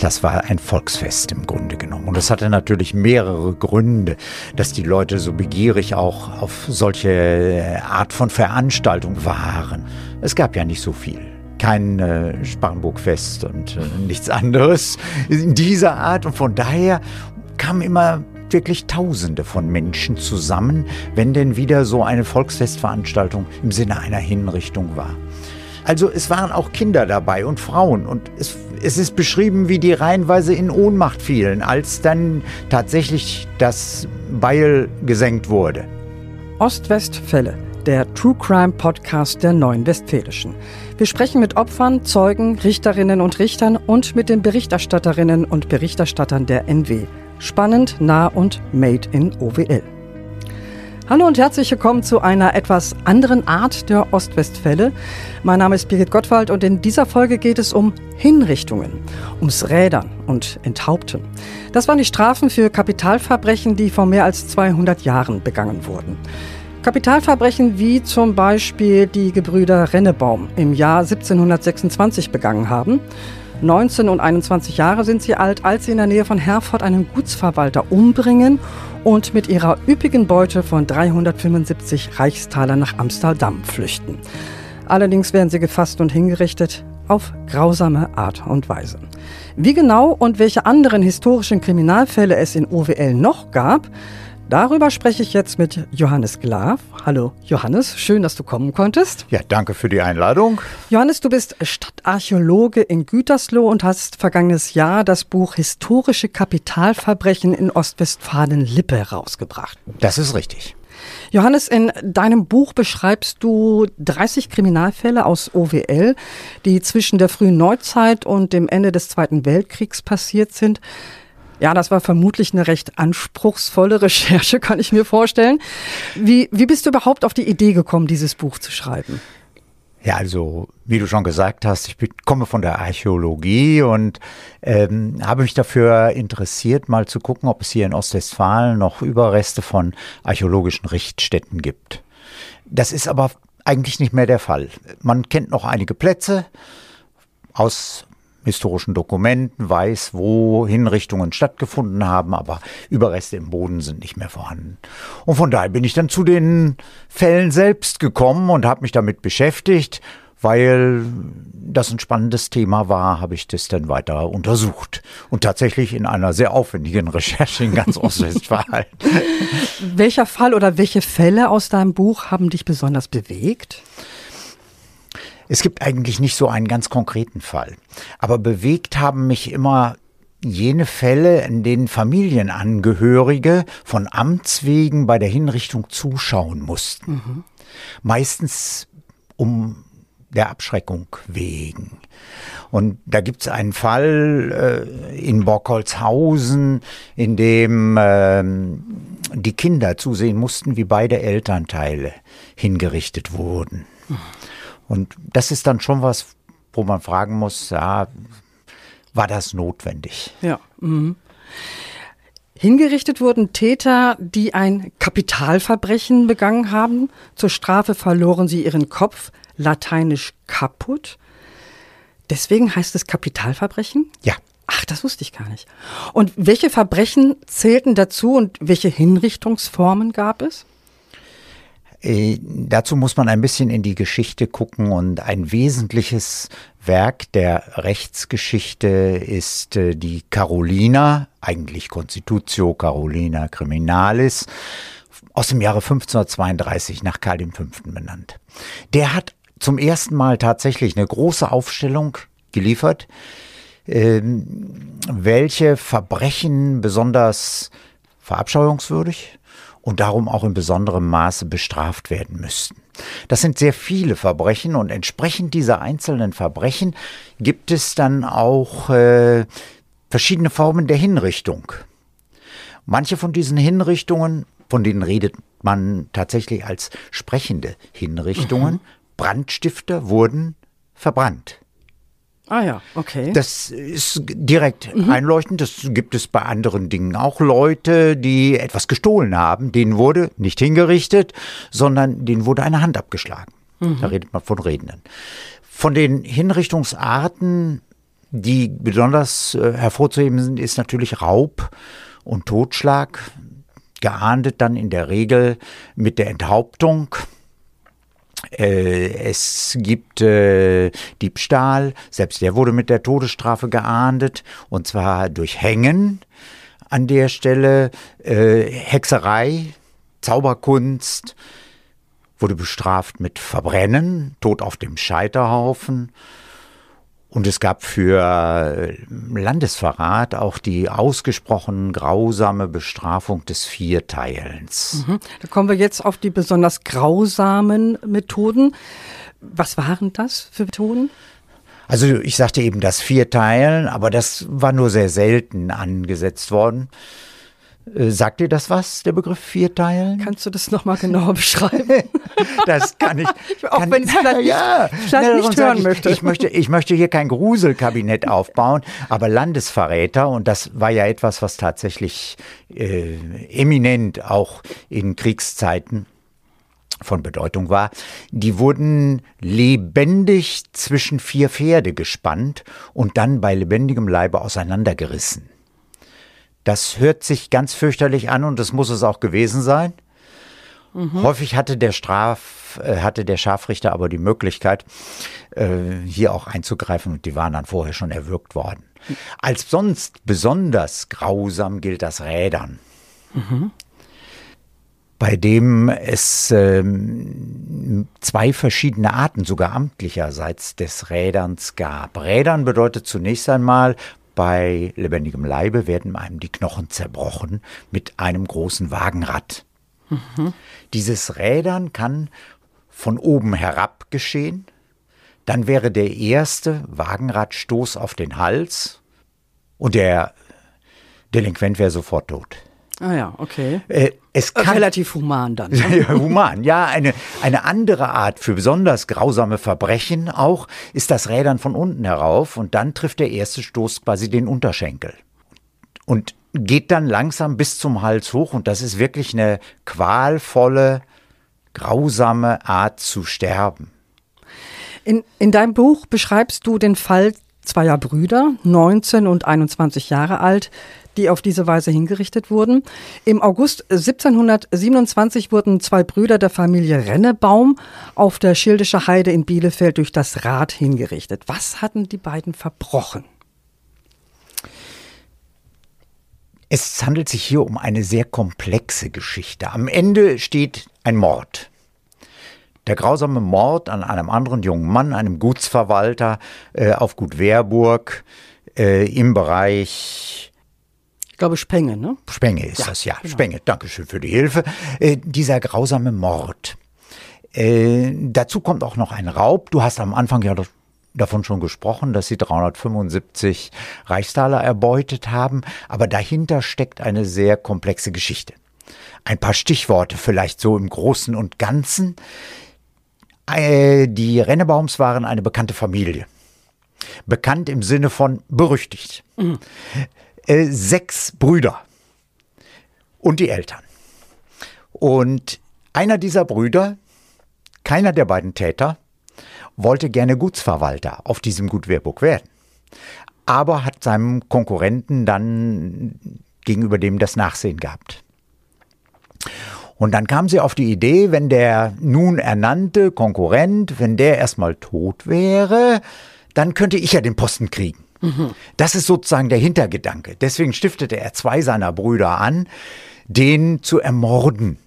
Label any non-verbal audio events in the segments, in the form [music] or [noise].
Das war ein Volksfest im Grunde genommen. Und das hatte natürlich mehrere Gründe, dass die Leute so begierig auch auf solche Art von Veranstaltung waren. Es gab ja nicht so viel kein äh, Sparrenburgfest und äh, [laughs] nichts anderes in dieser Art. Und von daher kamen immer wirklich Tausende von Menschen zusammen, wenn denn wieder so eine Volksfestveranstaltung im Sinne einer Hinrichtung war. Also es waren auch Kinder dabei und Frauen und es, es ist beschrieben, wie die reihenweise in Ohnmacht fielen, als dann tatsächlich das Beil gesenkt wurde. Ostwestfälle der True Crime Podcast der Neuen Westfälischen. Wir sprechen mit Opfern, Zeugen, Richterinnen und Richtern und mit den Berichterstatterinnen und Berichterstattern der NW. Spannend, nah und made in OWL. Hallo und herzlich willkommen zu einer etwas anderen Art der Ostwestfälle. Mein Name ist Birgit Gottwald und in dieser Folge geht es um Hinrichtungen, ums Rädern und Enthaupten. Das waren die Strafen für Kapitalverbrechen, die vor mehr als 200 Jahren begangen wurden. Kapitalverbrechen wie zum Beispiel die Gebrüder Rennebaum im Jahr 1726 begangen haben. 19 und 21 Jahre sind sie alt, als sie in der Nähe von Herford einen Gutsverwalter umbringen und mit ihrer üppigen Beute von 375 Reichstalern nach Amsterdam flüchten. Allerdings werden sie gefasst und hingerichtet auf grausame Art und Weise. Wie genau und welche anderen historischen Kriminalfälle es in OWL noch gab, Darüber spreche ich jetzt mit Johannes Glav. Hallo Johannes, schön, dass du kommen konntest. Ja, danke für die Einladung. Johannes, du bist Stadtarchäologe in Gütersloh und hast vergangenes Jahr das Buch Historische Kapitalverbrechen in Ostwestfalen-Lippe rausgebracht. Das ist richtig. Johannes, in deinem Buch beschreibst du 30 Kriminalfälle aus OWL, die zwischen der frühen Neuzeit und dem Ende des Zweiten Weltkriegs passiert sind. Ja, das war vermutlich eine recht anspruchsvolle [laughs] Recherche, kann ich mir vorstellen. Wie, wie bist du überhaupt auf die Idee gekommen, dieses Buch zu schreiben? Ja, also wie du schon gesagt hast, ich komme von der Archäologie und ähm, habe mich dafür interessiert, mal zu gucken, ob es hier in Ostwestfalen noch Überreste von archäologischen Richtstätten gibt. Das ist aber eigentlich nicht mehr der Fall. Man kennt noch einige Plätze aus historischen Dokumenten weiß, wo Hinrichtungen stattgefunden haben, aber Überreste im Boden sind nicht mehr vorhanden. Und von daher bin ich dann zu den Fällen selbst gekommen und habe mich damit beschäftigt. Weil das ein spannendes Thema war, habe ich das dann weiter untersucht. Und tatsächlich in einer sehr aufwendigen Recherche in ganz [laughs] Ostwestfalen. Welcher Fall oder welche Fälle aus deinem Buch haben dich besonders bewegt? Es gibt eigentlich nicht so einen ganz konkreten Fall. Aber bewegt haben mich immer jene Fälle, in denen Familienangehörige von Amts wegen bei der Hinrichtung zuschauen mussten. Mhm. Meistens um der Abschreckung wegen. Und da gibt es einen Fall äh, in Bockholzhausen, in dem äh, die Kinder zusehen mussten, wie beide Elternteile hingerichtet wurden. Mhm. Und das ist dann schon was, wo man fragen muss, ja, war das notwendig? Ja. Mhm. Hingerichtet wurden Täter, die ein Kapitalverbrechen begangen haben. Zur Strafe verloren sie ihren Kopf, lateinisch kaputt. Deswegen heißt es Kapitalverbrechen? Ja. Ach, das wusste ich gar nicht. Und welche Verbrechen zählten dazu und welche Hinrichtungsformen gab es? Äh, dazu muss man ein bisschen in die Geschichte gucken und ein wesentliches Werk der Rechtsgeschichte ist äh, die Carolina, eigentlich Constitutio Carolina Criminalis, aus dem Jahre 1532 nach Karl V. benannt. Der hat zum ersten Mal tatsächlich eine große Aufstellung geliefert, ähm, welche Verbrechen besonders verabscheuungswürdig und darum auch in besonderem Maße bestraft werden müssten. Das sind sehr viele Verbrechen und entsprechend dieser einzelnen Verbrechen gibt es dann auch äh, verschiedene Formen der Hinrichtung. Manche von diesen Hinrichtungen, von denen redet man tatsächlich als sprechende Hinrichtungen, mhm. Brandstifter wurden verbrannt. Ah ja, okay. Das ist direkt mhm. einleuchtend. Das gibt es bei anderen Dingen auch. Leute, die etwas gestohlen haben, denen wurde nicht hingerichtet, sondern denen wurde eine Hand abgeschlagen. Mhm. Da redet man von Redenden. Von den Hinrichtungsarten die besonders äh, hervorzuheben sind, ist natürlich Raub und Totschlag, geahndet dann in der Regel mit der Enthauptung. Äh, es gibt äh, Diebstahl, selbst der wurde mit der Todesstrafe geahndet, und zwar durch Hängen an der Stelle, äh, Hexerei, Zauberkunst, wurde bestraft mit Verbrennen, Tod auf dem Scheiterhaufen. Und es gab für äh, Landesverrat auch die ausgesprochen grausame Bestrafung des Vierteilens. Mhm. Da kommen wir jetzt auf die besonders grausamen Methoden. Was waren das für Methoden? Also ich sagte eben das Vierteilen, aber das war nur sehr selten angesetzt worden. Äh, sagt dir das was, der Begriff Vierteilen? Kannst du das nochmal genauer [laughs] beschreiben? das kann ich. [laughs] Auch kann, wenn ich es vielleicht ja, nicht, vielleicht nicht hören ich, möchte. Ich, möchte. Ich möchte hier kein Gruselkabinett [laughs] aufbauen, aber Landesverräter, und das war ja etwas, was tatsächlich äh, eminent auch in Kriegszeiten von Bedeutung war, die wurden lebendig zwischen vier Pferde gespannt und dann bei lebendigem Leibe auseinandergerissen. Das hört sich ganz fürchterlich an und das muss es auch gewesen sein. Mhm. Häufig hatte der Straf, äh, hatte der Scharfrichter aber die Möglichkeit, äh, hier auch einzugreifen und die waren dann vorher schon erwürgt worden. Als sonst besonders grausam gilt das Rädern. Mhm. Bei dem es ähm, zwei verschiedene Arten sogar amtlicherseits des Räderns gab. Rädern bedeutet zunächst einmal bei lebendigem Leibe werden einem die Knochen zerbrochen mit einem großen Wagenrad. Mhm. Dieses Rädern kann von oben herab geschehen. Dann wäre der erste Wagenradstoß auf den Hals und der Delinquent wäre sofort tot. Ah ja, okay. Äh, es kann, Relativ human dann. Ne? [laughs] human, ja. Eine, eine andere Art für besonders grausame Verbrechen auch ist das Rädern von unten herauf und dann trifft der erste Stoß quasi den Unterschenkel. Und geht dann langsam bis zum Hals hoch und das ist wirklich eine qualvolle, grausame Art zu sterben. In, in deinem Buch beschreibst du den Fall zweier Brüder, 19 und 21 Jahre alt, die auf diese Weise hingerichtet wurden. Im August 1727 wurden zwei Brüder der Familie Rennebaum auf der Schildische Heide in Bielefeld durch das Rad hingerichtet. Was hatten die beiden verbrochen? Es handelt sich hier um eine sehr komplexe Geschichte. Am Ende steht ein Mord. Der grausame Mord an einem anderen jungen Mann, einem Gutsverwalter äh, auf Gut Wehrburg äh, im Bereich ich glaube Spenge, ne? Spenge ist ja, das, ja. Genau. Spenge, Dankeschön für die Hilfe. Äh, dieser grausame Mord. Äh, dazu kommt auch noch ein Raub. Du hast am Anfang ja davon schon gesprochen, dass sie 375 Reichstaler erbeutet haben, aber dahinter steckt eine sehr komplexe Geschichte. Ein paar Stichworte vielleicht so im Großen und Ganzen. Äh, die Rennebaums waren eine bekannte Familie. Bekannt im Sinne von berüchtigt. Mhm äh, sechs Brüder und die Eltern. Und einer dieser Brüder, keiner der beiden Täter, wollte gerne Gutsverwalter auf diesem Gut Wehrburg werden, aber hat seinem Konkurrenten dann gegenüber dem das Nachsehen gehabt. Und dann kam sie auf die Idee, wenn der nun ernannte Konkurrent, wenn der erstmal tot wäre, dann könnte ich ja den Posten kriegen. Das ist sozusagen der Hintergedanke. Deswegen stiftete er zwei seiner Brüder an, den zu ermorden.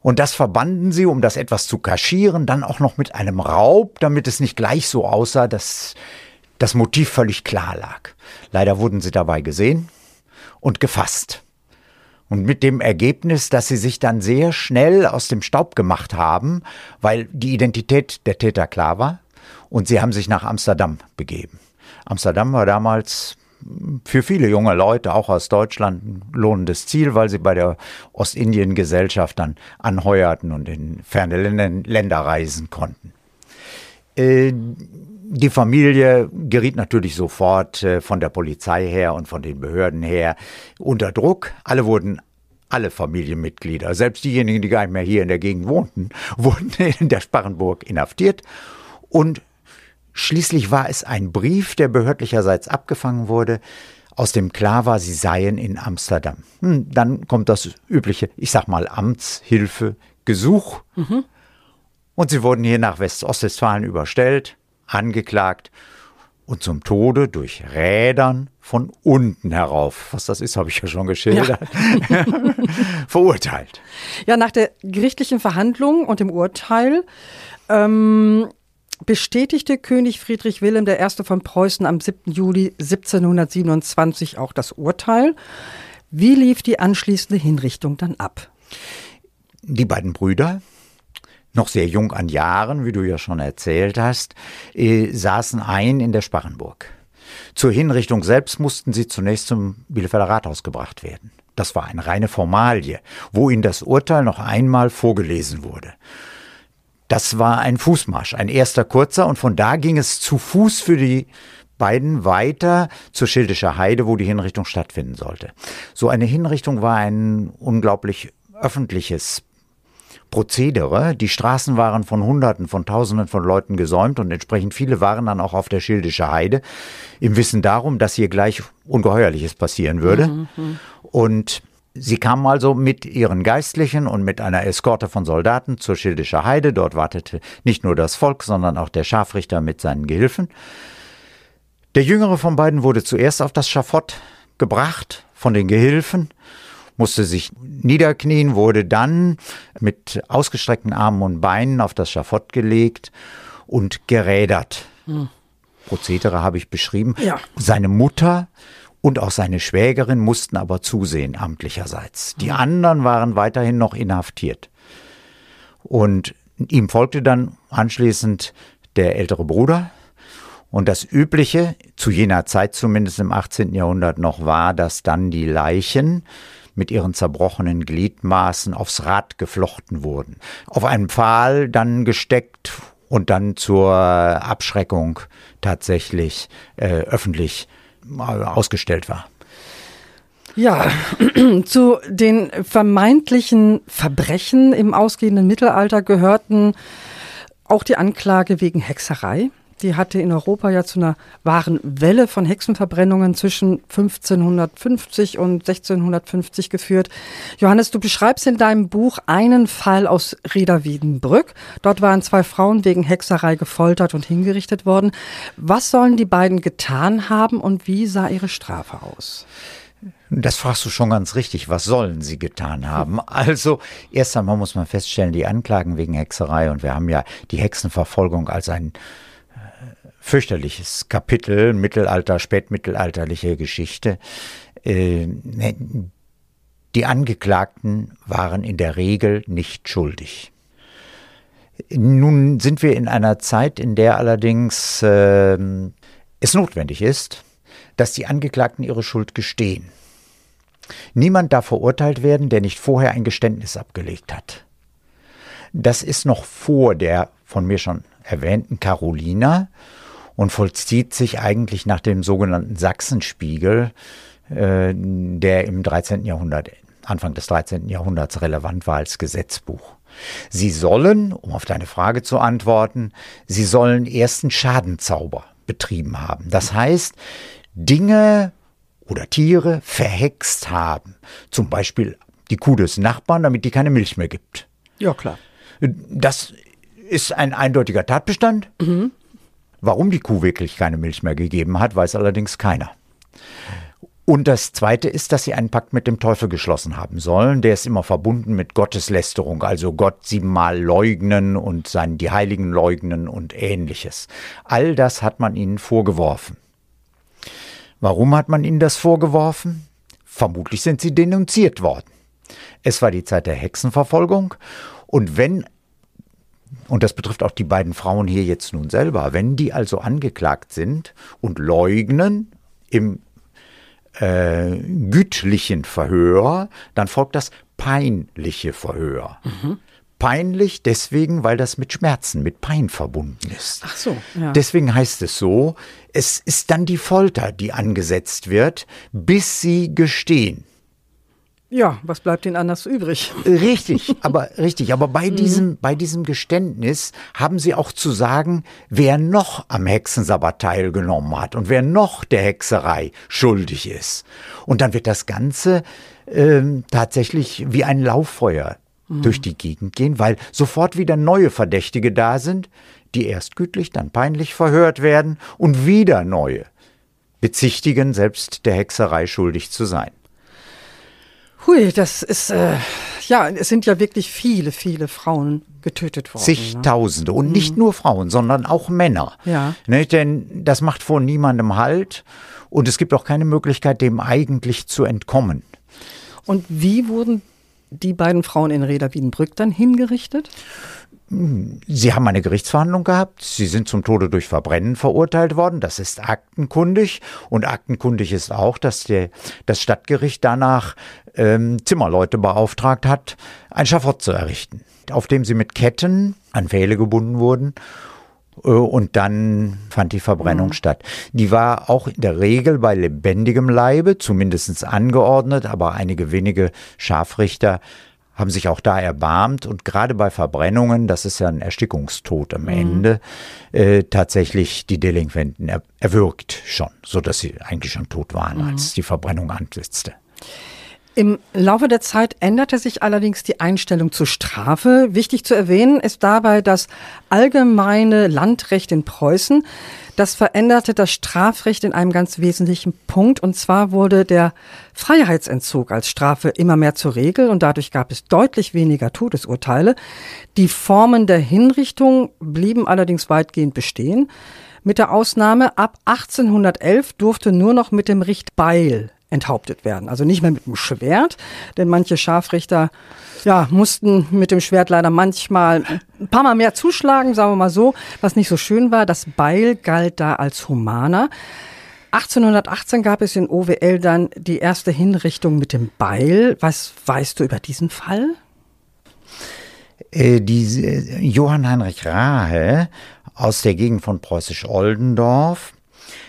Und das verbanden sie, um das etwas zu kaschieren, dann auch noch mit einem Raub, damit es nicht gleich so aussah, dass das Motiv völlig klar lag. Leider wurden sie dabei gesehen und gefasst. Und mit dem Ergebnis, dass sie sich dann sehr schnell aus dem Staub gemacht haben, weil die Identität der Täter klar war, und sie haben sich nach Amsterdam begeben. Amsterdam war damals für viele junge Leute, auch aus Deutschland, ein lohnendes Ziel, weil sie bei der Ostindien-Gesellschaft dann anheuerten und in ferne Länder reisen konnten. Äh, die Familie geriet natürlich sofort äh, von der Polizei her und von den Behörden her unter Druck. Alle wurden alle Familienmitglieder, selbst diejenigen, die gar nicht mehr hier in der Gegend wohnten, [laughs] wurden in der Sparrenburg inhaftiert und Schließlich war es ein Brief, der behördlicherseits abgefangen wurde, aus dem klar war, sie seien in Amsterdam. Hm, dann kommt das übliche, ich sag mal, Amtshilfe, Gesuch. Mhm. Und sie wurden hier nach West-Ostwestfalen überstellt, angeklagt und zum Tode durch Rädern von unten herauf, was das ist, habe ich ja schon geschildert, ja. [laughs] verurteilt. Ja, nach der gerichtlichen Verhandlung und dem Urteil ähm, bestätigte König Friedrich Wilhelm I. von Preußen am 7. Juli 1727 auch das Urteil. Wie lief die anschließende Hinrichtung dann ab? Die beiden Brüder, noch sehr jung an Jahren, wie du ja schon erzählt hast, äh, saßen ein in der Sparrenburg. Zur Hinrichtung selbst mussten sie zunächst zum Bielefelder Rathaus gebracht werden. Das war eine reine Formalie, wo ihnen das Urteil noch einmal vorgelesen wurde. Das war ein Fußmarsch, ein erster kurzer, und von da ging es zu Fuß für die beiden weiter zur Schildischer Heide, wo die Hinrichtung stattfinden sollte. So eine Hinrichtung war ein unglaublich öffentliches Prozedere. Die Straßen waren von Hunderten, von Tausenden von Leuten gesäumt und entsprechend viele waren dann auch auf der Schildische Heide im Wissen darum, dass hier gleich Ungeheuerliches passieren würde. Mhm. mhm. Und Sie kamen also mit ihren Geistlichen und mit einer Eskorte von Soldaten zur Schildischer Heide. Dort wartete nicht nur das Volk, sondern auch der Scharfrichter mit seinen Gehilfen. Der jüngere von beiden wurde zuerst auf das Schafott gebracht von den Gehilfen, musste sich niederknien, wurde dann mit ausgestreckten Armen und Beinen auf das Schafott gelegt und gerädert. Hm. Prozedere habe ich beschrieben. Ja. Seine Mutter und auch seine Schwägerin mussten aber zusehen, amtlicherseits. Die mhm. anderen waren weiterhin noch inhaftiert. Und ihm folgte dann anschließend der ältere Bruder. Und das Übliche, zu jener Zeit zumindest im 18. Jahrhundert noch, war, dass dann die Leichen mit ihren zerbrochenen Gliedmaßen aufs Rad geflochten wurden, auf einen Pfahl dann gesteckt und dann zur Abschreckung tatsächlich äh, öffentlich ausgestellt war. Ja, [clears throat] zu den vermeintlichen Verbrechen im ausgehenden Mittelalter gehörten auch die Anklage wegen Hexerei. Die hatte in Europa ja zu einer wahren Welle von Hexenverbrennungen zwischen 1550 und 1650 geführt. Johannes, du beschreibst in deinem Buch einen Fall aus Rieder-Wiedenbrück. Dort waren zwei Frauen wegen Hexerei gefoltert und hingerichtet worden. Was sollen die beiden getan haben und wie sah ihre Strafe aus? Das fragst du schon ganz richtig. Was sollen sie getan haben? [laughs] Also, erst einmal muss man feststellen, die Anklagen wegen Hexerei und wir haben ja die Hexenverfolgung als ein fürchterliches Kapitel, Mittelalter, spätmittelalterliche Geschichte. Äh, ne, die Angeklagten waren in der Regel nicht schuldig. Nun sind wir in einer Zeit, in der allerdings äh, es notwendig ist, dass die Angeklagten ihre Schuld gestehen. Niemand darf verurteilt werden, der nicht vorher ein Geständnis abgelegt hat. Das ist noch vor der von mir schon erwähnten Carolina und vollzieht sich eigentlich nach dem sogenannten Sachsenspiegel, äh, der im 13. Jahrhundert, Anfang des 13. Jahrhunderts relevant war als Gesetzbuch. Sie sollen, um auf deine Frage zu antworten, sie sollen ersten Schadenzauber betrieben haben. Das heißt, Dinge oder Tiere verhext haben. Zum Beispiel die Kuh des Nachbarn, damit die keine Milch mehr gibt. Ja, klar. Das ist ein eindeutiger Tatbestand. Mhm. Warum die Kuh wirklich keine Milch mehr gegeben hat, weiß allerdings keiner. Und das Zweite ist, dass sie einen Pakt mit dem Teufel geschlossen haben sollen. Der ist immer verbunden mit Gotteslästerung, also Gott siebenmal leugnen und seinen, die Heiligen leugnen und ähnliches. All das hat man ihnen vorgeworfen. Warum hat man ihnen das vorgeworfen? Vermutlich sind sie denunziert worden. Es war die Zeit der Hexenverfolgung und wenn und das betrifft auch die beiden Frauen hier jetzt nun selber, wenn die also angeklagt sind und leugnen im äh, gütlichen Verhör, dann folgt das peinliche Verhör. Mhm. Peinlich deswegen, weil das mit Schmerzen, mit Pein verbunden ist. Ach so. Ja. Deswegen heißt es so, es ist dann die Folter, die angesetzt wird, bis sie gestehen. Ja, was bleibt ihnen anders übrig? Richtig, [laughs] aber richtig, aber bei mhm. diesem bei diesem Geständnis haben sie auch zu sagen, wer noch am Hexensabbat teilgenommen hat und wer noch der Hexerei schuldig ist. Und dann wird das Ganze ähm, tatsächlich wie ein Lauffeuer mhm. durch die Gegend gehen, weil sofort wieder neue Verdächtige da sind, die erst gütlich, dann peinlich verhört werden und wieder neue bezichtigen, selbst der Hexerei schuldig zu sein. Hui, das ist, äh, ja, es sind ja wirklich viele, viele Frauen getötet worden. Zigtausende. Ne? Und nicht mhm. nur Frauen, sondern auch Männer. Ja. Ne, denn das macht vor niemandem Halt. Und es gibt auch keine Möglichkeit, dem eigentlich zu entkommen. Und wie wurden die beiden Frauen in Reda Wiedenbrück dann hingerichtet? Sie haben eine Gerichtsverhandlung gehabt. Sie sind zum Tode durch Verbrennen verurteilt worden. Das ist aktenkundig. Und aktenkundig ist auch, dass der, das Stadtgericht danach ähm, Zimmerleute beauftragt hat, ein Schafott zu errichten, auf dem sie mit Ketten an Pfähle gebunden wurden. Äh, und dann fand die Verbrennung mhm. statt. Die war auch in der Regel bei lebendigem Leibe, zumindest angeordnet, aber einige wenige Scharfrichter haben sich auch da erbarmt und gerade bei Verbrennungen, das ist ja ein Erstickungstod am mhm. Ende, äh, tatsächlich die Delinquenten er, erwürgt schon, so dass sie eigentlich schon tot waren, mhm. als die Verbrennung ansetzte. Im Laufe der Zeit änderte sich allerdings die Einstellung zur Strafe. Wichtig zu erwähnen ist dabei das allgemeine Landrecht in Preußen. Das veränderte das Strafrecht in einem ganz wesentlichen Punkt. Und zwar wurde der Freiheitsentzug als Strafe immer mehr zur Regel und dadurch gab es deutlich weniger Todesurteile. Die Formen der Hinrichtung blieben allerdings weitgehend bestehen. Mit der Ausnahme ab 1811 durfte nur noch mit dem Richtbeil enthauptet werden. Also nicht mehr mit dem Schwert, denn manche Scharfrichter ja, mussten mit dem Schwert leider manchmal ein paar Mal mehr zuschlagen, sagen wir mal so, was nicht so schön war. Das Beil galt da als humaner. 1818 gab es in OWL dann die erste Hinrichtung mit dem Beil. Was weißt du über diesen Fall? Äh, die, äh, Johann Heinrich Rahe aus der Gegend von Preußisch-Oldendorf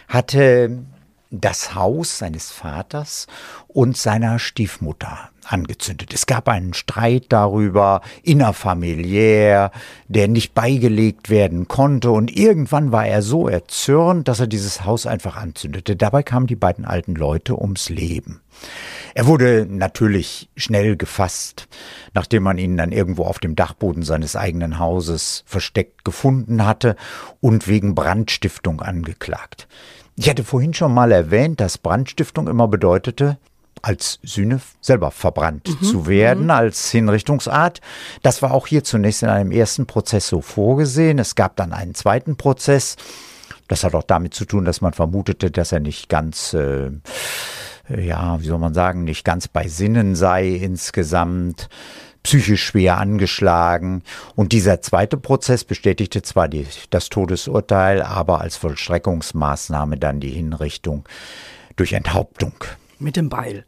hatte das Haus seines Vaters und seiner Stiefmutter angezündet. Es gab einen Streit darüber, innerfamiliär, der nicht beigelegt werden konnte, und irgendwann war er so erzürnt, dass er dieses Haus einfach anzündete. Dabei kamen die beiden alten Leute ums Leben. Er wurde natürlich schnell gefasst, nachdem man ihn dann irgendwo auf dem Dachboden seines eigenen Hauses versteckt gefunden hatte und wegen Brandstiftung angeklagt. Ich hatte vorhin schon mal erwähnt, dass Brandstiftung immer bedeutete, als Sühne selber verbrannt mhm, zu werden, mhm. als Hinrichtungsart. Das war auch hier zunächst in einem ersten Prozess so vorgesehen. Es gab dann einen zweiten Prozess. Das hat auch damit zu tun, dass man vermutete, dass er nicht ganz, äh, ja, wie soll man sagen, nicht ganz bei Sinnen sei insgesamt psychisch schwer angeschlagen. Und dieser zweite Prozess bestätigte zwar die, das Todesurteil, aber als Vollstreckungsmaßnahme dann die Hinrichtung durch Enthauptung. Mit dem Beil.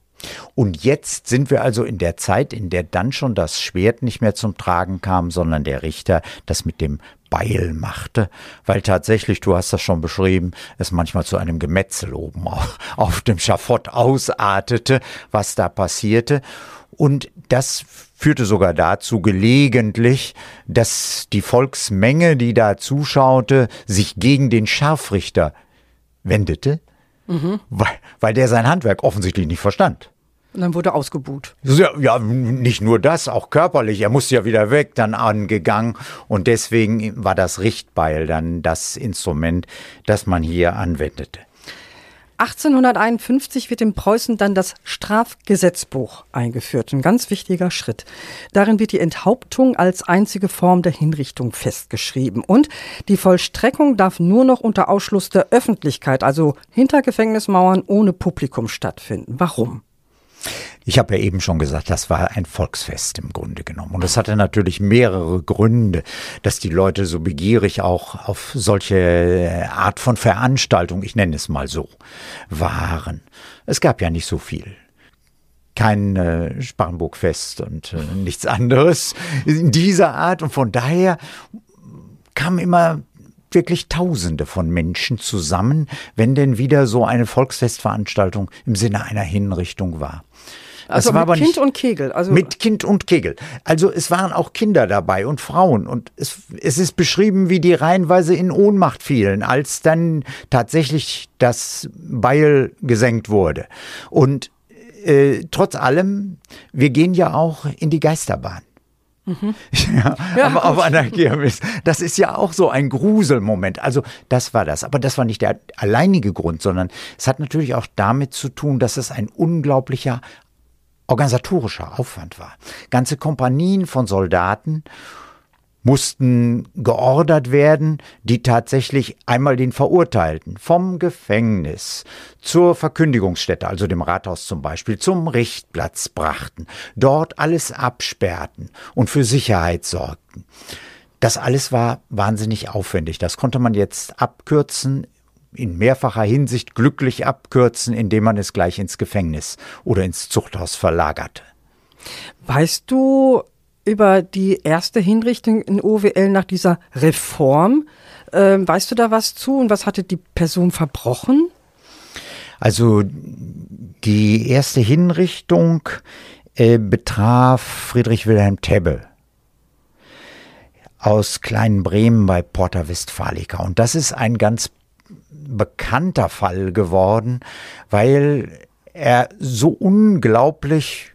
Und jetzt sind wir also in der Zeit, in der dann schon das Schwert nicht mehr zum Tragen kam, sondern der Richter das mit dem Beil machte, weil tatsächlich, du hast das schon beschrieben, es manchmal zu einem Gemetzel oben auf, [laughs] auf dem Schafott ausartete, was da passierte. Und das führte sogar dazu gelegentlich, dass die Volksmenge, die da zuschaute, sich gegen den Scharfrichter wendete, mhm. weil, weil der sein Handwerk offensichtlich nicht verstand. Und dann wurde ausgebuht. Ja, ja, nicht nur das, auch körperlich. Er musste ja wieder weg, dann angegangen. Und deswegen war das Richtbeil dann das Instrument, das man hier anwendete. 1851 wird in Preußen dann das Strafgesetzbuch eingeführt. Ein ganz wichtiger Schritt. Darin wird die Enthauptung als einzige Form der Hinrichtung festgeschrieben. Und die Vollstreckung darf nur noch unter Ausschluss der Öffentlichkeit, also hinter Gefängnismauern ohne Publikum stattfinden. Warum? Ich habe ja eben schon gesagt, das war ein Volksfest im Grunde genommen. Und es hatte natürlich mehrere Gründe, dass die Leute so begierig auch auf solche Art von Veranstaltung, ich nenne es mal so, waren. Es gab ja nicht so viel kein äh, Sparrenburgfest und äh, nichts anderes in dieser Art. Und von daher kamen immer wirklich Tausende von Menschen zusammen, wenn denn wieder so eine Volksfestveranstaltung im Sinne einer Hinrichtung war. Also mit Kind nicht, und Kegel. Also mit Kind und Kegel. Also es waren auch Kinder dabei und Frauen. Und es, es ist beschrieben, wie die reihenweise in Ohnmacht fielen, als dann tatsächlich das Beil gesenkt wurde. Und äh, trotz allem, wir gehen ja auch in die Geisterbahn. Mhm. [laughs] Ja, ja, aber auf einer Kirmes. Das ist ja auch so ein Gruselmoment. Also das war das. Aber das war nicht der alleinige Grund, sondern es hat natürlich auch damit zu tun, dass es ein unglaublicher organisatorischer Aufwand war. Ganze Kompanien von Soldaten mussten geordert werden, die tatsächlich einmal den Verurteilten vom Gefängnis zur Verkündigungsstätte, also dem Rathaus zum Beispiel, zum Richtplatz brachten, dort alles absperrten und für Sicherheit sorgten. Das alles war wahnsinnig aufwendig. Das konnte man jetzt abkürzen, in mehrfacher Hinsicht glücklich abkürzen, indem man es gleich ins Gefängnis oder ins Zuchthaus verlagerte. Weißt du, über die erste Hinrichtung in OWL nach dieser Reform. Ähm, weißt du da was zu und was hatte die Person verbrochen? Also die erste Hinrichtung äh, betraf Friedrich Wilhelm Tebbe aus Kleinen Bremen bei Porta Westfalica. Und das ist ein ganz bekannter Fall geworden, weil er so unglaublich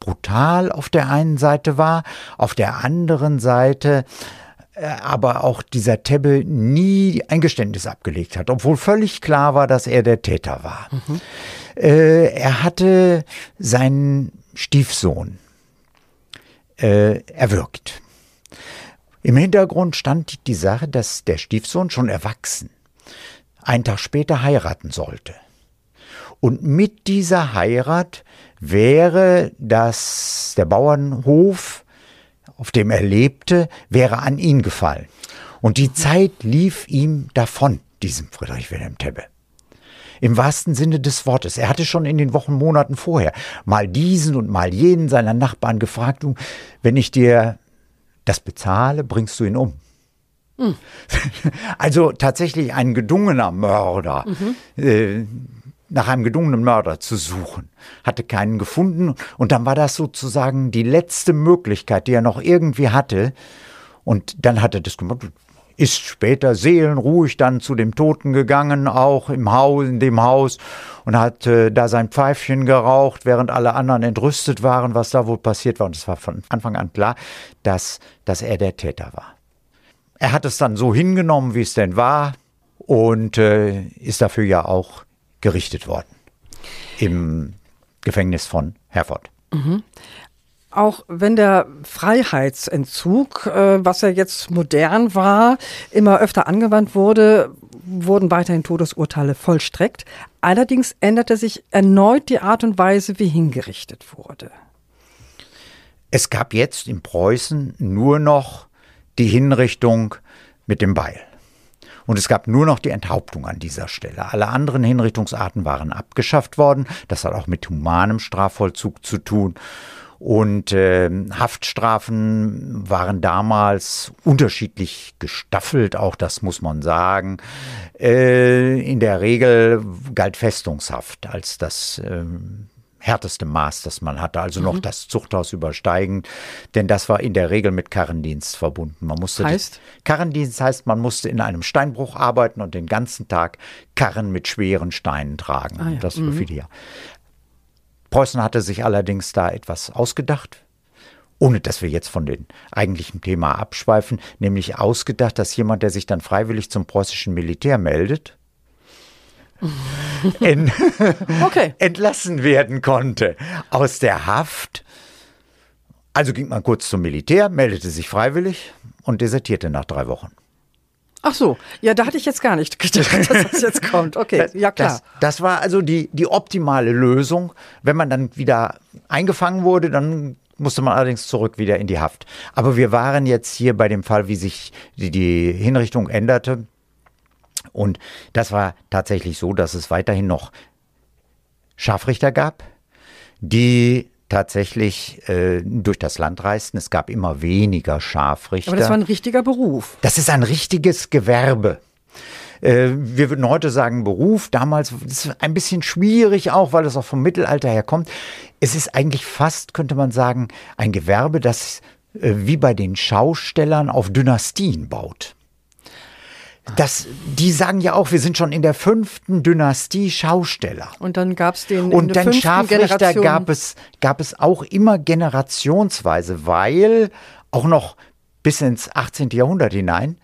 brutal auf der einen Seite war, auf der anderen Seite äh, aber auch dieser Tebbe nie ein Geständnis abgelegt hat, obwohl völlig klar war, dass er der Täter war. Mhm. Äh, er hatte seinen Stiefsohn äh, erwürgt. Im Hintergrund stand die Sache, dass der Stiefsohn schon erwachsen einen Tag später heiraten sollte. Und mit dieser Heirat wäre das, der Bauernhof, auf dem er lebte, wäre an ihn gefallen. Und die Zeit lief ihm davon, diesem Friedrich Wilhelm Tebbe. Im wahrsten Sinne des Wortes. Er hatte schon in den Wochen, Monaten vorher mal diesen und mal jenen seiner Nachbarn gefragt, wenn ich dir das bezahle, bringst du ihn um. Hm. [laughs] Also tatsächlich ein gedungener Mörder. Mhm. Äh, nach einem gedungenen Mörder zu suchen, hatte keinen gefunden und dann war das sozusagen die letzte Möglichkeit, die er noch irgendwie hatte und dann hat er das gemacht, ist später seelenruhig dann zu dem Toten gegangen, auch im Haus, in dem Haus und hat äh, da sein Pfeifchen geraucht, während alle anderen entrüstet waren, was da wohl passiert war und es war von Anfang an klar, dass, dass er der Täter war. Er hat es dann so hingenommen, wie es denn war und äh, ist dafür ja auch gerichtet worden im Gefängnis von Herford. Mhm. Auch wenn der Freiheitsentzug, äh, was ja jetzt modern war, immer öfter angewandt wurde, wurden weiterhin Todesurteile vollstreckt. Allerdings änderte sich erneut die Art und Weise, wie hingerichtet wurde. Es gab jetzt in Preußen nur noch die Hinrichtung mit dem Beil. Und es gab nur noch die Enthauptung an dieser Stelle. Alle anderen Hinrichtungsarten waren abgeschafft worden. Das hat auch mit humanem Strafvollzug zu tun. Und äh, Haftstrafen waren damals unterschiedlich gestaffelt, auch das muss man sagen. Äh, in der Regel galt Festungshaft als das äh, härteste Maß, das man hatte, also mhm. noch das Zuchthaus übersteigend, denn das war in der Regel mit Karrendienst verbunden. Man musste heißt? Karrendienst heißt, man musste in einem Steinbruch arbeiten und den ganzen Tag Karren mit schweren Steinen tragen. Ah, ja. Das mhm. für viele Jahre. Preußen hatte sich allerdings da etwas ausgedacht, ohne dass wir jetzt von dem eigentlichen Thema abschweifen, nämlich ausgedacht, dass jemand, der sich dann freiwillig zum preußischen Militär meldet, en [laughs] okay. [laughs] entlassen werden konnte aus der Haft. Also ging man kurz zum Militär, meldete sich freiwillig und desertierte nach drei Wochen. Ach so, ja, da hatte ich jetzt gar nicht gedacht, dass das [laughs] jetzt kommt. Okay, ja klar. Das, das, war also die, die optimale Lösung. Wenn man dann wieder eingefangen wurde, dann musste man allerdings zurück wieder in die Haft. Aber wir waren jetzt hier bei dem Fall, wie sich die, die Hinrichtung änderte. Und das war tatsächlich so, dass es weiterhin noch Scharfrichter gab, die tatsächlich äh, durch das Land reisten. Es gab immer weniger Scharfrichter. Aber das war ein richtiger Beruf. Das ist ein richtiges Gewerbe. Äh, wir würden heute sagen Beruf. Damals ist es ein bisschen schwierig auch, weil es auch vom Mittelalter her kommt. Es ist eigentlich fast, könnte man sagen, ein Gewerbe, das äh, wie bei den Schaustellern auf Dynastien baut. Das, die sagen ja auch, wir sind schon in der fünften Dynastie Schausteller. Und dann gab es den Und dann Scharfrichter Generation. gab es, gab es auch immer generationsweise, weil auch noch bis ins 18. Jahrhundert hinein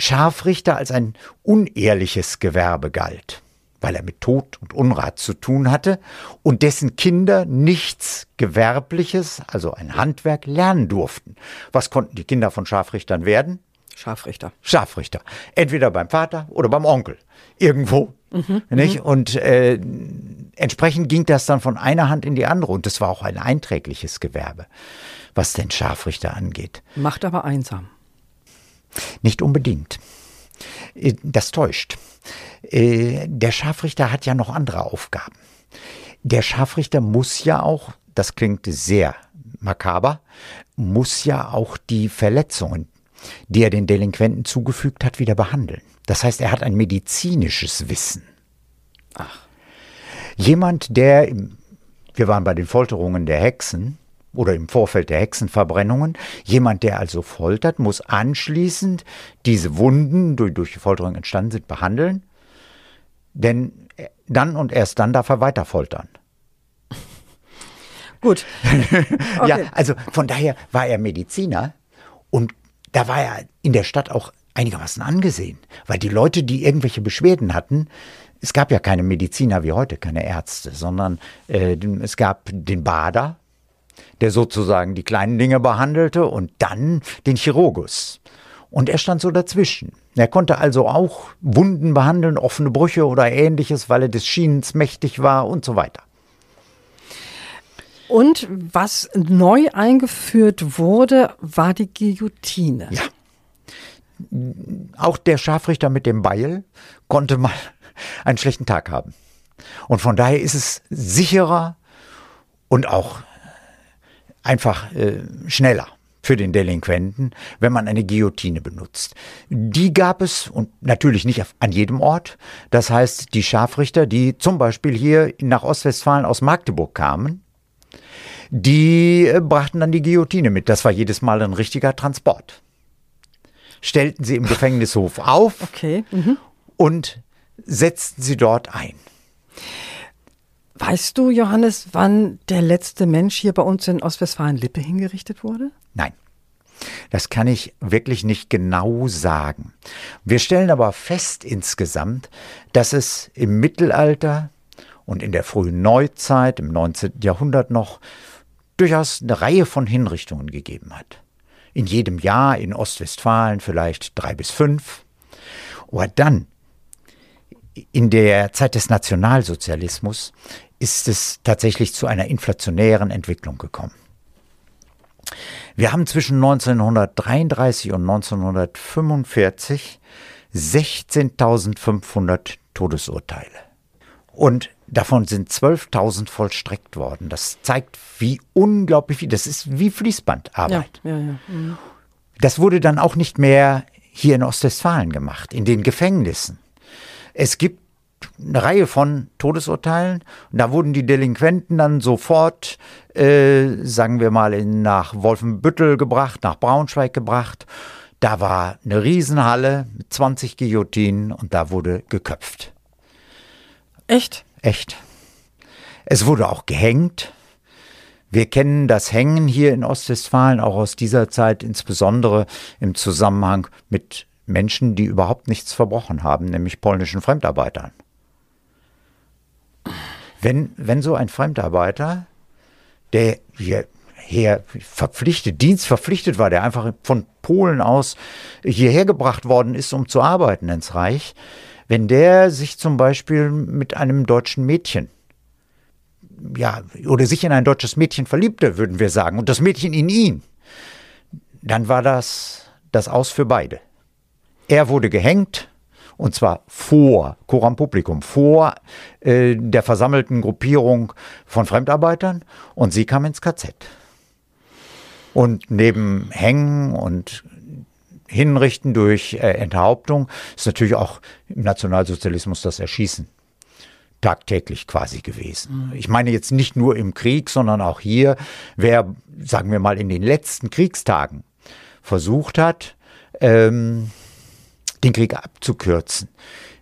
Scharfrichter als ein unehrliches Gewerbe galt, weil er mit Tod und Unrat zu tun hatte und dessen Kinder nichts Gewerbliches, also ein Handwerk, lernen durften. Was konnten die Kinder von Scharfrichtern werden? Scharfrichter. Scharfrichter. Entweder beim Vater oder beim Onkel. Irgendwo. Mhm, nicht? Und äh, entsprechend ging das dann von einer Hand in die andere. Und das war auch ein einträgliches Gewerbe, was den Scharfrichter angeht. Macht aber einsam. Nicht unbedingt. Äh, das täuscht. Äh, der Scharfrichter hat ja noch andere Aufgaben. Der Scharfrichter muss ja auch, das klingt sehr makaber, muss ja auch die Verletzungen, die er den Delinquenten zugefügt hat, wieder behandeln. Das heißt, er hat ein medizinisches Wissen. Ach. Jemand, der, wir waren bei den Folterungen der Hexen oder im Vorfeld der Hexenverbrennungen, jemand, der also foltert, muss anschließend diese Wunden, die durch die Folterung entstanden sind, behandeln. Denn dann und erst dann darf er weiter foltern. Gut. [laughs] Okay. ja, also von daher war er Mediziner und da war er in der Stadt auch einigermaßen angesehen, weil die Leute, die irgendwelche Beschwerden hatten, es gab ja keine Mediziner wie heute, keine Ärzte, sondern äh, es gab den Bader, der sozusagen die kleinen Dinge behandelte, und dann den Chirurgus. Und er stand so dazwischen. Er konnte also auch Wunden behandeln, offene Brüche oder ähnliches, weil er des Schienens mächtig war und so weiter. Und was neu eingeführt wurde, war die Guillotine. Ja. Auch der Scharfrichter mit dem Beil konnte mal [laughs] einen schlechten Tag haben. Und von daher ist es sicherer und auch einfach äh, schneller für den Delinquenten, wenn man eine Guillotine benutzt. Die gab es und natürlich nicht an jedem Ort. Das heißt, die Scharfrichter, die zum Beispiel hier nach Ostwestfalen aus Magdeburg kamen, die äh, brachten dann die Guillotine mit. Das war jedes Mal ein richtiger Transport. Stellten sie im Gefängnishof auf okay. mhm. und setzten sie dort ein. Weißt du, Johannes, wann der letzte Mensch hier bei uns in Ostwestfalen-Lippe hingerichtet wurde? Nein. Das kann ich wirklich nicht genau sagen. Wir stellen aber fest insgesamt, dass es im Mittelalter und in der frühen Neuzeit, im 19. Jahrhundert noch, durchaus eine Reihe von Hinrichtungen gegeben hat. In jedem Jahr in Ostwestfalen vielleicht drei bis fünf. Aber dann, in der Zeit des Nationalsozialismus, ist es tatsächlich zu einer inflationären Entwicklung gekommen. Wir haben zwischen 1933 und 1945 16.500 Todesurteile. Und davon sind 12.000 vollstreckt worden. Das zeigt, wie unglaublich viel. Das ist wie Fließbandarbeit. Ja, ja, ja. Mhm. Das wurde dann auch nicht mehr hier in Ostwestfalen gemacht, in den Gefängnissen. Es gibt eine Reihe von Todesurteilen. Und da wurden die Delinquenten dann sofort, äh, sagen wir mal, in, nach Wolfenbüttel gebracht, nach Braunschweig gebracht. Da war eine Riesenhalle mit 20 Guillotinen und da wurde geköpft. Echt? Echt. Es wurde auch gehängt. Wir kennen das Hängen hier in Ostwestfalen auch aus dieser Zeit, insbesondere im Zusammenhang mit Menschen, die überhaupt nichts verbrochen haben, nämlich polnischen Fremdarbeitern. Wenn, wenn so ein Fremdarbeiter, der hierher verpflichtet, dienstverpflichtet war, der einfach von Polen aus hierher gebracht worden ist, um zu arbeiten ins Reich, wenn der sich zum Beispiel mit einem deutschen Mädchen ja, oder sich in ein deutsches Mädchen verliebte, würden wir sagen, und das Mädchen in ihn, dann war das das Aus für beide. Er wurde gehängt, und zwar vor Coram Publikum, vor äh, der versammelten Gruppierung von Fremdarbeitern und sie kam ins KZ. Und neben Hängen und Hinrichten durch äh, Enthauptung ist natürlich auch im Nationalsozialismus das Erschießen tagtäglich quasi gewesen. Mhm. Ich meine jetzt nicht nur im Krieg, sondern auch hier, wer, sagen wir mal, in den letzten Kriegstagen versucht hat, ähm, den Krieg abzukürzen,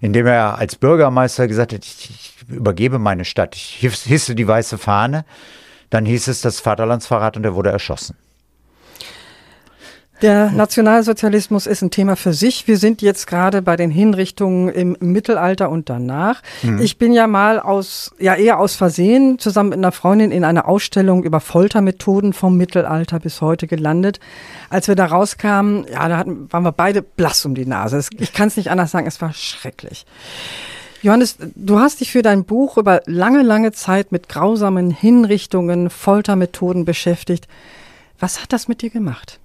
indem er als Bürgermeister gesagt hat, ich, ich übergebe meine Stadt, ich hisse die weiße Fahne, dann hieß es das Vaterlandsverrat und er wurde erschossen. Der Nationalsozialismus ist ein Thema für sich. Wir sind jetzt gerade bei den Hinrichtungen im Mittelalter und danach. Mhm. Ich bin ja mal aus, ja eher aus Versehen zusammen mit einer Freundin in einer Ausstellung über Foltermethoden vom Mittelalter bis heute gelandet. Als wir da rauskamen, ja, da hatten, waren wir beide blass um die Nase. Ich kann es nicht anders sagen, es war schrecklich. Johannes, du hast dich für dein Buch über lange, lange Zeit mit grausamen Hinrichtungen, Foltermethoden beschäftigt. Was hat das mit dir gemacht?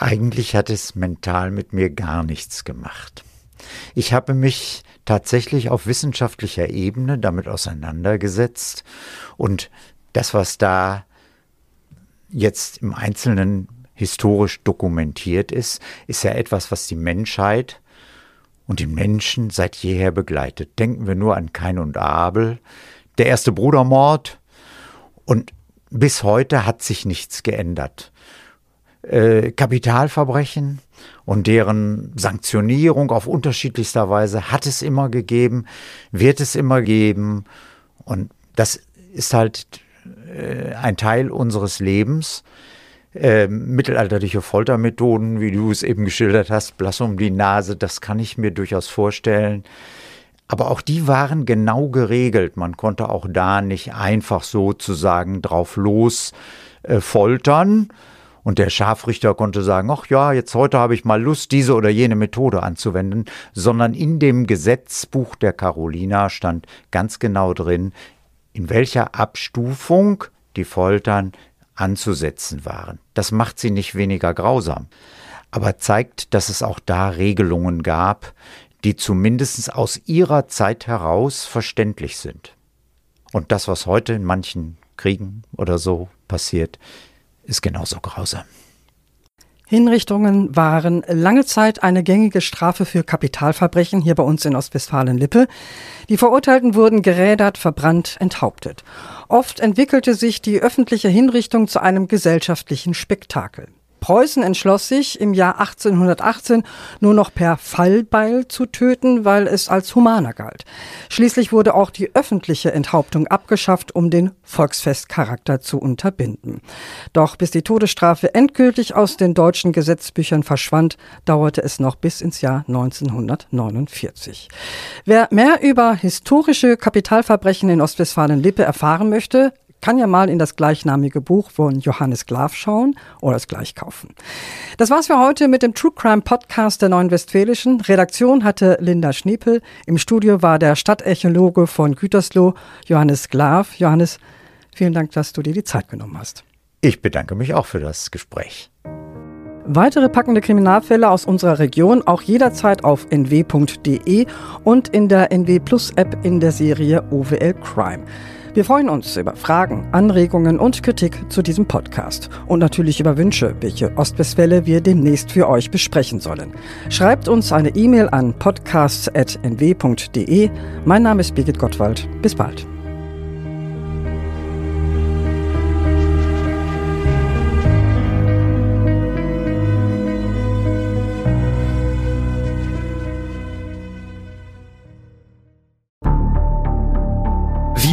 Eigentlich hat es mental mit mir gar nichts gemacht. Ich habe mich tatsächlich auf wissenschaftlicher Ebene damit auseinandergesetzt und das, was da jetzt im Einzelnen historisch dokumentiert ist, ist ja etwas, was die Menschheit und den Menschen seit jeher begleitet. Denken wir nur an Kain und Abel, der erste Brudermord und bis heute hat sich nichts geändert äh, Kapitalverbrechen und deren Sanktionierung auf unterschiedlichster Weise hat es immer gegeben, wird es immer geben. Und das ist halt äh, ein Teil unseres Lebens. Äh, mittelalterliche Foltermethoden, wie du es eben geschildert hast, blass um die Nase, das kann ich mir durchaus vorstellen. Aber auch die waren genau geregelt. Man konnte auch da nicht einfach sozusagen drauf los äh, foltern, und der Scharfrichter konnte sagen, ach ja, jetzt heute habe ich mal Lust, diese oder jene Methode anzuwenden, sondern in dem Gesetzbuch der Carolina stand ganz genau drin, in welcher Abstufung die Foltern anzusetzen waren. Das macht sie nicht weniger grausam, aber zeigt, dass es auch da Regelungen gab, die zumindest aus ihrer Zeit heraus verständlich sind. Und das, was heute in manchen Kriegen oder so passiert, ist genauso grausam. Hinrichtungen waren lange Zeit eine gängige Strafe für Kapitalverbrechen hier bei uns in Ostwestfalen-Lippe. Die Verurteilten wurden gerädert, verbrannt, enthauptet. Oft entwickelte sich die öffentliche Hinrichtung zu einem gesellschaftlichen Spektakel. Preußen entschloss sich im Jahr 1818 nur noch per Fallbeil zu töten, weil es als humaner galt. Schließlich wurde auch die öffentliche Enthauptung abgeschafft, um den Volksfestcharakter zu unterbinden. Doch bis die Todesstrafe endgültig aus den deutschen Gesetzbüchern verschwand, dauerte es noch bis ins Jahr 1949. Wer mehr über historische Kapitalverbrechen in Ostwestfalen-Lippe erfahren möchte, kann ja mal in das gleichnamige Buch von Johannes Glav schauen oder es gleich kaufen. Das war's für heute mit dem True Crime Podcast der Neuen Westfälischen. Redaktion hatte Linda Schniepel. Im Studio war der Stadtechnologe von Gütersloh, Johannes Glav. Johannes, vielen Dank, dass du dir die Zeit genommen hast. Ich bedanke mich auch für das Gespräch. Weitere packende Kriminalfälle aus unserer Region auch jederzeit auf nw.de und in der NW Plus App in der Serie OWL Crime. Wir freuen uns über Fragen, Anregungen und Kritik zu diesem Podcast und natürlich über Wünsche, welche Ostwestfälle wir demnächst für euch besprechen sollen. Schreibt uns eine E-Mail an podcasts.nw.de. Mein Name ist Birgit Gottwald. Bis bald.